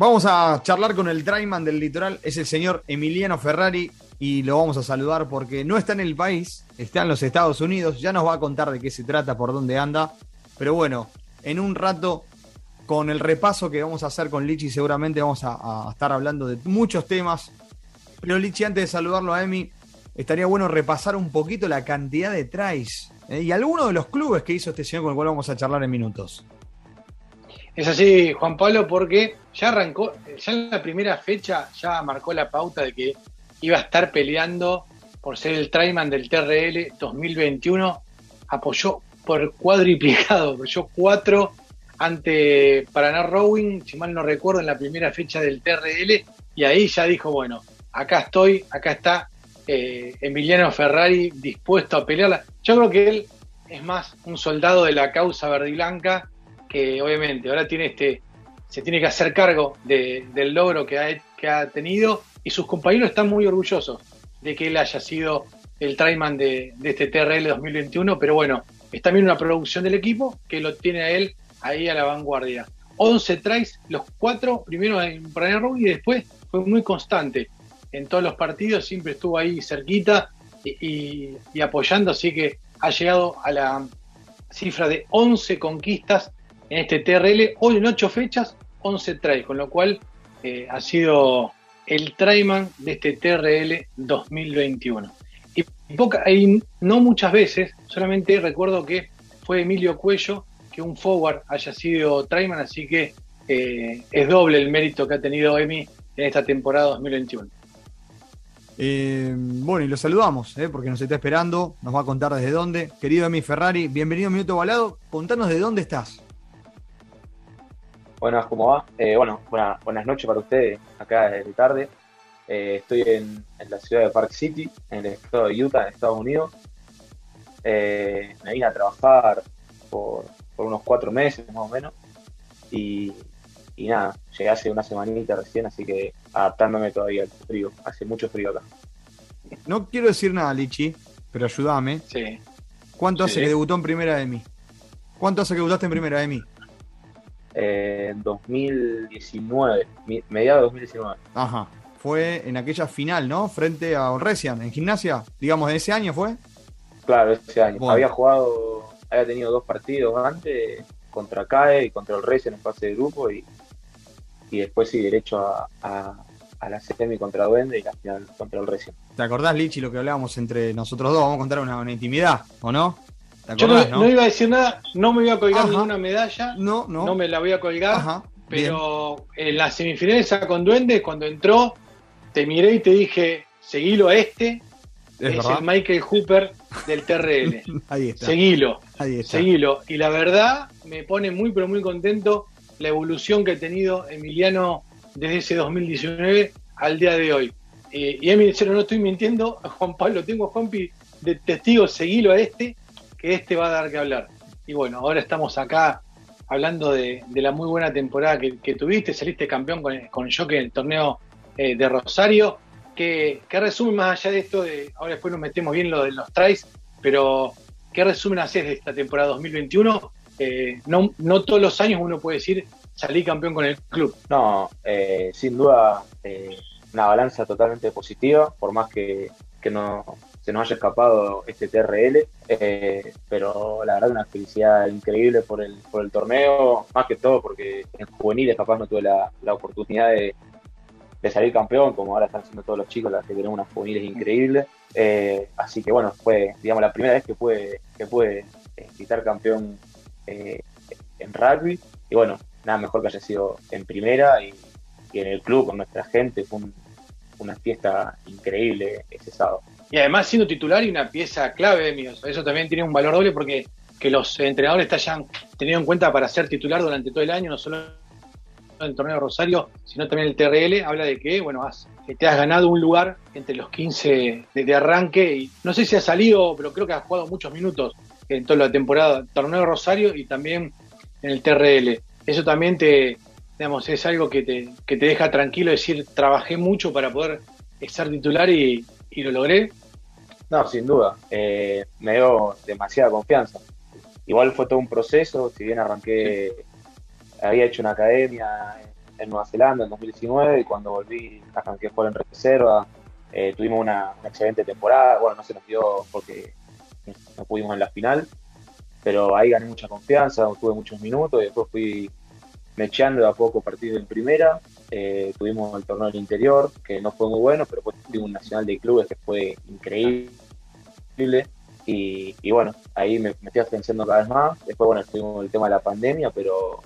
Vamos a charlar con el Traiman del litoral, es el señor Emiliano Ferrari y lo vamos a saludar porque no está en el país, está en los Estados Unidos, ya nos va a contar de qué se trata, por dónde anda, pero bueno, en un rato con el repaso que vamos a hacer con Lichi seguramente vamos a, a estar hablando de muchos temas, pero Lichi antes de saludarlo a Emi, estaría bueno repasar un poquito la cantidad de tries ¿eh? y algunos de los clubes que hizo este señor con el cual vamos a charlar en minutos. Es así, Juan Pablo, porque ya arrancó, ya en la primera fecha ya marcó la pauta de que iba a estar peleando por ser el Traiman del TRL 2021. Apoyó por cuadriplicado, apoyó cuatro ante Paraná Rowing, si mal no recuerdo, en la primera fecha del TRL, y ahí ya dijo, bueno, acá estoy, acá está eh, Emiliano Ferrari dispuesto a pelearla. Yo creo que él es más un soldado de la causa verde y blanca que obviamente ahora tiene este, se tiene que hacer cargo del logro que ha, tenido y sus compañeros están muy orgullosos de que él haya sido el traiman de, este TRL 2021, pero bueno, es también una producción del equipo que lo tiene a él ahí a la vanguardia. 11 tries, los cuatro, primero en Brian y después fue muy constante. En todos los partidos siempre estuvo ahí cerquita y, y apoyando, así que ha llegado a la cifra de 11 conquistas en este TRL, hoy en 8 fechas, 11 tries, con lo cual eh, ha sido el tryman de este TRL 2021. Y, no muchas veces, solamente recuerdo que fue Emilio Cuello que un forward haya sido tryman, así que eh, es doble el mérito que ha tenido Emi en esta temporada 2021. Eh, bueno, y lo saludamos, porque nos está esperando, nos va a contar desde dónde. Querido Emi Ferrari, bienvenido a Minuto Balado, contanos de dónde estás. Buenas, ¿cómo va? Eh, bueno, buenas noches para ustedes, acá de tarde. Eh, estoy en, la ciudad de Park City, en el estado de Utah, en Estados Unidos. Eh, me vine a trabajar por, unos cuatro meses más o menos. Y, nada, llegué hace una semanita recién, así que adaptándome todavía al frío. Hace mucho frío acá. No quiero decir nada, Lichi, pero ayúdame. Sí. ¿Cuánto hace que debutó en primera de mí? ¿Cuánto hace que debutaste en primera de mí? Eh, 2019, mediados de 2019. Ajá. Fue en aquella final, ¿no? Frente a Orresian, en gimnasia, digamos, de ese año fue. Claro, ese año. Había jugado, había tenido dos partidos antes contra CAE y contra Orresian en fase de grupo y, y después sí, derecho a, a, la semi contra Duende y la final contra el ¿Te acordás, Lichi, lo que hablábamos entre nosotros dos? Vamos a contar una, una intimidad, ¿o no? Yo no, iba a decir nada, no me voy a colgar ninguna medalla. No, no. No me la voy a colgar. pero en la semifinal esa con Duendes, cuando entró, te miré y te dije, seguilo a este. Es, el Michael Hooper del TRL. Ahí está. Seguilo. Ahí está. Seguilo. Y la verdad, me pone muy, pero muy contento la evolución que ha tenido Emiliano desde ese 2019 al día de hoy. Eh, y a mí me no estoy mintiendo, Juan Pablo, tengo a Juanpi de testigo, seguilo a este que este va a dar que hablar. Y bueno, ahora estamos acá hablando de, la muy buena temporada que, tuviste, saliste campeón con, con en el torneo eh, de Rosario. ¿Qué, resumen más allá de esto? De, ahora después nos metemos bien lo de los tries, pero ¿qué resumen haces de esta temporada 2021? Eh, no, no todos los años uno puede decir salí campeón con el club. No, eh, sin duda una balanza totalmente positiva, por más que, que no, se nos haya escapado este TRL, eh, pero la verdad una felicidad increíble por el, por el torneo, más que todo porque en juveniles capaz no tuve la, oportunidad de, salir campeón, como ahora están siendo todos los chicos, las que tenemos unas juveniles increíbles. Eh, así que bueno, fue digamos la primera vez que pude, que pude quitar campeón eh, en rugby. Y bueno, nada mejor que haya sido en primera y, en el club con nuestra gente. Fue una fiesta increíble ese sábado. Y además siendo titular y una pieza clave. Eso también tiene un valor doble porque que los entrenadores te hayan tenido en cuenta para ser titular durante todo el año, no solo en el torneo de Rosario, sino también el TRL, habla de que, bueno, has, te has ganado un lugar entre los 15 de, arranque y no sé si ha salido, pero creo que has jugado muchos minutos en toda la temporada, torneo de Rosario y también en el TRL. Eso también te, digamos, es algo que te, que te deja tranquilo, decir, trabajé mucho para poder ser titular y, y lo logré. No, sin duda. Eh, me dio demasiada confianza. Igual fue todo un proceso, si bien arranqué, había hecho una academia Nueva Zelanda en 2019 y cuando volví arranqué a jugar en reserva. Eh, tuvimos una, excelente temporada, bueno, no se nos dio porque no pudimos en la final, pero ahí gané mucha confianza, tuve muchos minutos y después fui mecheando a poco partido en primera. Eh, tuvimos el torneo del interior, que no fue muy bueno, pero después tuvimos un nacional de clubes que fue increíble. Y, bueno, ahí me, me estoy afianzando cada vez más. Después, bueno, tuvimos el tema de la pandemia, pero,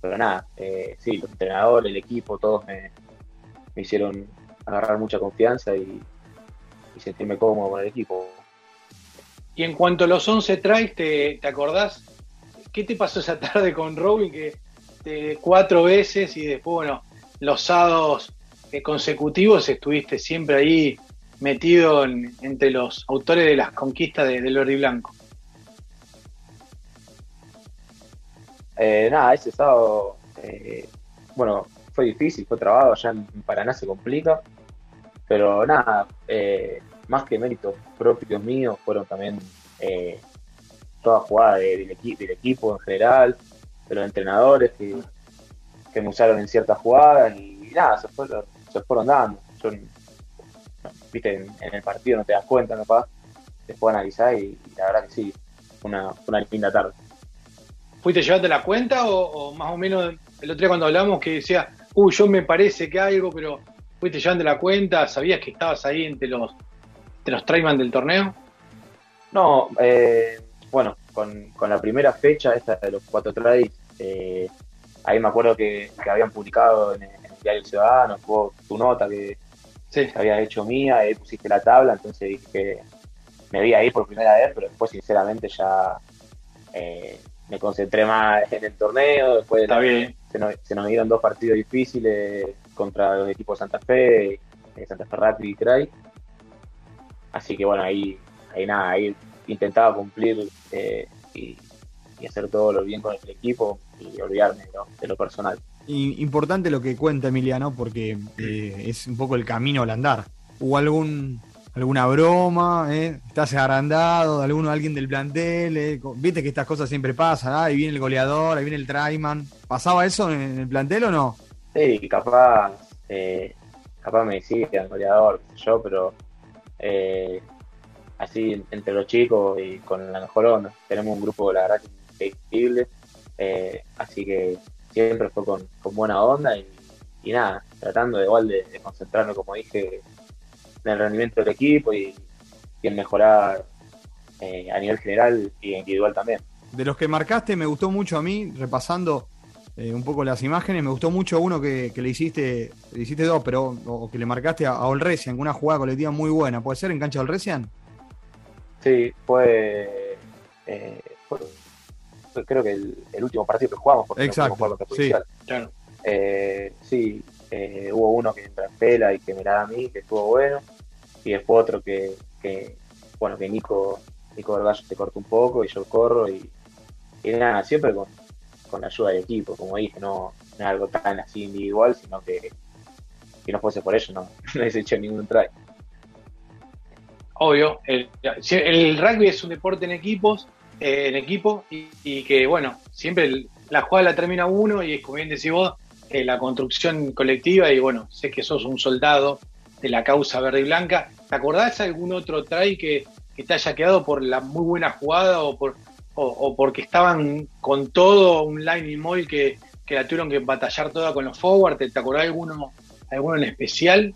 pero nada, eh, sí, los entrenadores, el equipo, todos me, hicieron agarrar mucha confianza y, sentirme cómodo con el equipo. Y en cuanto a los 11 tries, ¿te, ¿te acordás? ¿Qué te pasó esa tarde con Robin? Que te, cuatro veces y después, bueno, los sábados eh, consecutivos estuviste siempre ahí metido entre los autores de las conquistas de, del verde blanco. Eh, nada, ese sábado, eh, bueno, fue difícil, fue trabado, allá en Paraná se complica, pero nada, eh, más que méritos propios míos, fueron también todas jugadas del, del equipo en general, de los entrenadores que, me usaron en ciertas jugadas y, nada, se fueron, se fueron dando viste, en, el partido no te das cuenta, capaz, después analizar y, la verdad que sí, una, una linda tarde. ¿Fuiste llevando la cuenta o, más o menos el otro día cuando hablamos que decía, uy, yo me parece que algo, pero fuiste llevando la cuenta, sabías que estabas ahí entre los, entre los Trayman del torneo? No, eh, bueno, con, la primera fecha, esta de los cuatro trades, eh, ahí me acuerdo que, habían publicado en, el Diario Ciudadano, tu nota que, Sí. había hecho mía, ahí pusiste la tabla, entonces dije que me vi ahí por primera vez, pero después sinceramente ya eh, me concentré más en el torneo, después Se, nos, dieron dos partidos difíciles contra los equipos de Santa Fe, eh, Santa Fe Rapid y Cray. Así que bueno, ahí, ahí nada, ahí intentaba cumplir eh, y, hacer todo lo bien con el equipo y olvidarme de lo personal importante lo que cuenta Emiliano, porque eh, es un poco el camino al andar. ¿Hubo algún alguna broma? Eh? ¿Estás agrandado? ¿Alguno, alguien del plantel? Eh? Viste que estas cosas siempre pasan, ahí viene el goleador, ahí viene el Traiman. ¿Pasaba eso en, el plantel o no? Sí, capaz, eh, capaz me decía el goleador, yo, pero así entre los chicos y con la mejor onda. Tenemos un grupo, la verdad, increíble. Así que siempre fue con, buena onda y, nada, tratando de igual de, concentrarme, como dije, en el rendimiento del equipo y, en mejorar eh, a nivel general y individual también. De los que marcaste, me gustó mucho a mí, repasando eh, un poco las imágenes, me gustó mucho uno que, le hiciste, le hiciste dos, pero o que le marcaste a, a Olresian, una jugada colectiva muy buena. ¿Puede ser en cancha de Olresian? Sí, fue, eh, fue creo que el, último partido que jugamos, porque Exacto, no sí. Eh, sí, eh, hubo uno que entra en pela y que me da a mí, que estuvo bueno, y después otro que, bueno, que Nico, Nico Vergallo se cortó un poco y yo corro y, nada, siempre con, la ayuda del equipo, como dije, no, es algo tan así individual, sino que si no fuese por ello no, no hubiese hecho ningún try. Obvio, el, el rugby es un deporte en equipos en equipo y, que, bueno, siempre la jugada la termina uno y, como bien decís vos, eh, la construcción colectiva y, bueno, sé que sos un soldado de la causa verde y blanca. ¿Te acordás de algún otro try que, te haya quedado por la muy buena jugada o por o, porque estaban con todo un line y que, que la tuvieron que batallar toda con los forward? ¿Te, acordás de alguno, alguno en especial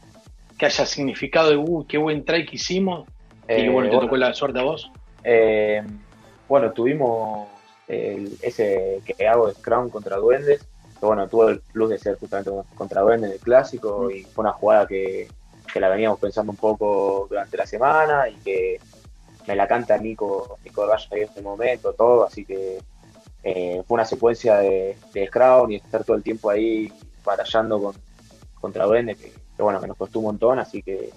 que haya significado de, uh, qué buen try que hicimos? y bueno, te eh, tocó la suerte a vos. Eh, bueno, tuvimos ese que hago de Scrum contra Duendes, que bueno, tuvo el plus de ser justamente contra Duendes en el clásico y fue una jugada que, la veníamos pensando un poco durante la semana y que me la canta Nico, Nico Valle en este momento, todo, así que eh, fue una secuencia de, de Scrum y estar todo el tiempo ahí batallando con, contra Duendes, que, bueno, que nos costó un montón, así que,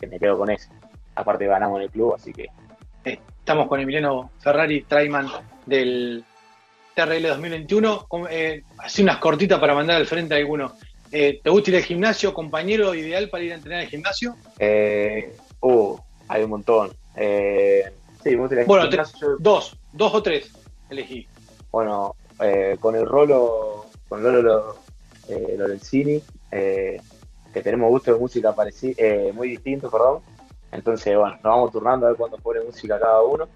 que me quedo con eso. Aparte ganamos en el club, así que Estamos con Emiliano Ferrari, Traiman del TRL 2021. Eh, así unas cortitas para mandar al frente a alguno. Eh, ¿Te gusta ir al gimnasio? ¿Compañero ideal para ir a entrenar al gimnasio? Eh, uh, hay un montón. Eh, sí, me gusta ir al bueno, dos, dos o tres elegí. Bueno, con el Rolo, con Rolo eh, Lorenzini, eh, que tenemos gusto de música pareci- eh, muy distinto, perdón. Entonces, bueno, nos vamos turnando a ver cuándo pone música cada uno.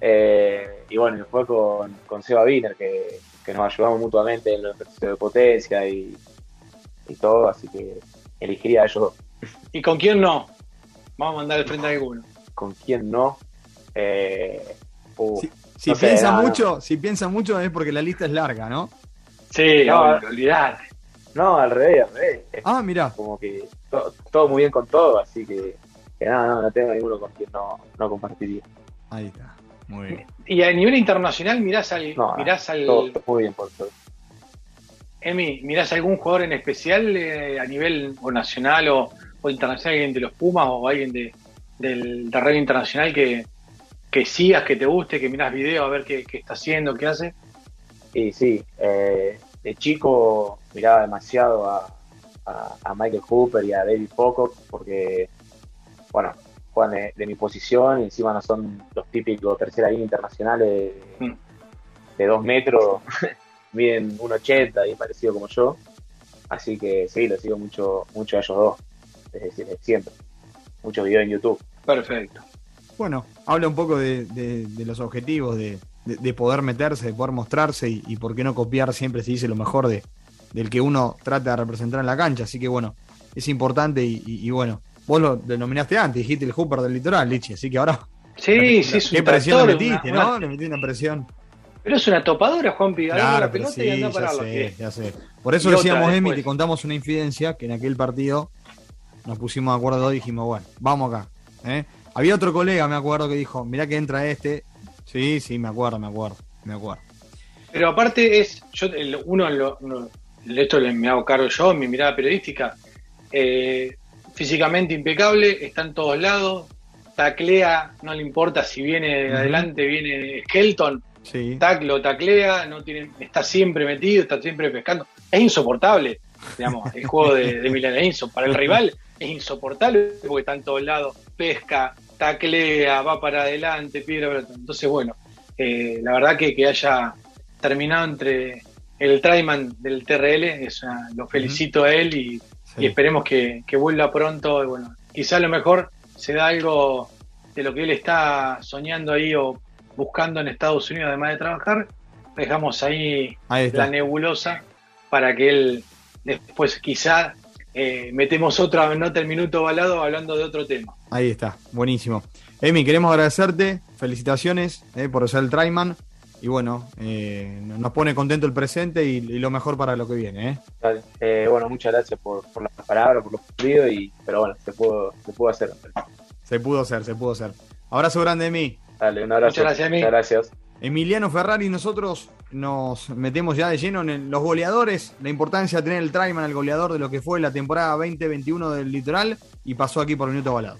Eh, y bueno, y después con, con Seba Wiener, que, que nos ayudamos mutuamente en los ejercicios de potencia y, y todo, así que elegiría a ellos dos. ¿Y con quién no? Vamos a mandar al frente a alguno. ¿Con quién no? Eh, uh, Si, si No sé, piensa no, no. mucho, si piensa mucho es porque la lista es larga, ¿no? Sí, No, olvidate. No, al revés, al revés. Ah, mira. como que to- todo muy bien con todo, así que, que nada, no, no tengo ninguno con quien no, no compartiría. Ahí está. Muy bien. Y a nivel internacional, mirás al, No, mirás al Todo, todo muy bien por todo. Emi, mirás algún jugador en especial eh, a nivel o nacional o, o internacional, alguien de los Pumas o alguien de, del terreno internacional que, que sigas, que te guste, que mirás video a ver qué, qué está haciendo, qué hace. Y sí, eh, de chico miraba demasiado a, a- a Michael Hooper y a David Pocock porque, bueno, juegan de, de mi posición y encima no son los típicos tercera línea internacionales de, Mm. de dos metros, miden 1,80 y parecido como yo. Así que sí, lo sigo mucho, mucho a ellos dos, desde, siempre. Muchos videos en YouTube. Perfecto. Bueno, habla un poco de, de- de los objetivos, de, de- de poder meterse, de poder mostrarse y, y por qué no copiar siempre se dice lo mejor de, del que uno trata de representar en la cancha. Así que bueno, es importante y, y- y bueno, vos lo denominaste antes, dijiste el Hooper del litoral, Lichi, así que ahora Sí, sí, es un qué presión le metiste, una- ¿no? una- le metiste una presión. pero es una topadora, Juanpi. Claro, la pero pelota sí, y anda a ya sé, ya sé. Por eso Y decíamos, Emi, te contamos una infidencia que en aquel partido nos pusimos de acuerdo y dijimos, bueno, vamos acá. ¿eh? Había otro colega, me acuerdo, que dijo, mirá que entra este. Sí, sí, me acuerdo, me acuerdo, me acuerdo. Pero aparte es, yo uno, uno- esto me hago cargo yo, mi mirada periodística, eh, físicamente impecable, está en todos lados, taclea, no le importa si viene de adelante, viene Skelton, Sí. taclo, taclea, no tiene, está siempre metido, está siempre pescando. Es insoportable, digamos, el juego de, de inso- para el rival es insoportable porque está en todos lados, pesca, taclea, va para adelante, piedra, entonces bueno, eh, la verdad que, que haya terminado entre el Traiman del TRL, es una- lo felicito a él y, sí. y esperemos que, que vuelva pronto. y bueno, quizá a lo mejor se da algo de lo que él está soñando ahí o buscando en Estados Unidos, además de trabajar. Dejamos ahí la nebulosa para que él después quizá eh, metemos otra nota el minuto balado hablando de otro tema. Ahí está, buenísimo. Emi, queremos agradecerte, felicitaciones eh, por ser el Traiman. Y bueno, eh, nos pone contento el presente y, y lo mejor para lo que viene. ¿eh? Dale. Eh, bueno, muchas gracias por, por las palabras, por los cumplidos, y, pero bueno, se pudo, se pudo hacer. Se pudo hacer, se pudo hacer. Abrazo grande, Emi. Dale, un abrazo. Muchas gracias. Muchas gracias. Emiliano Ferrari, nosotros nos metemos ya de lleno en el- los goleadores, la importancia de tener el Traiman, el goleador de lo que fue la temporada 2021 del litoral, y pasó aquí por Minuto Balado.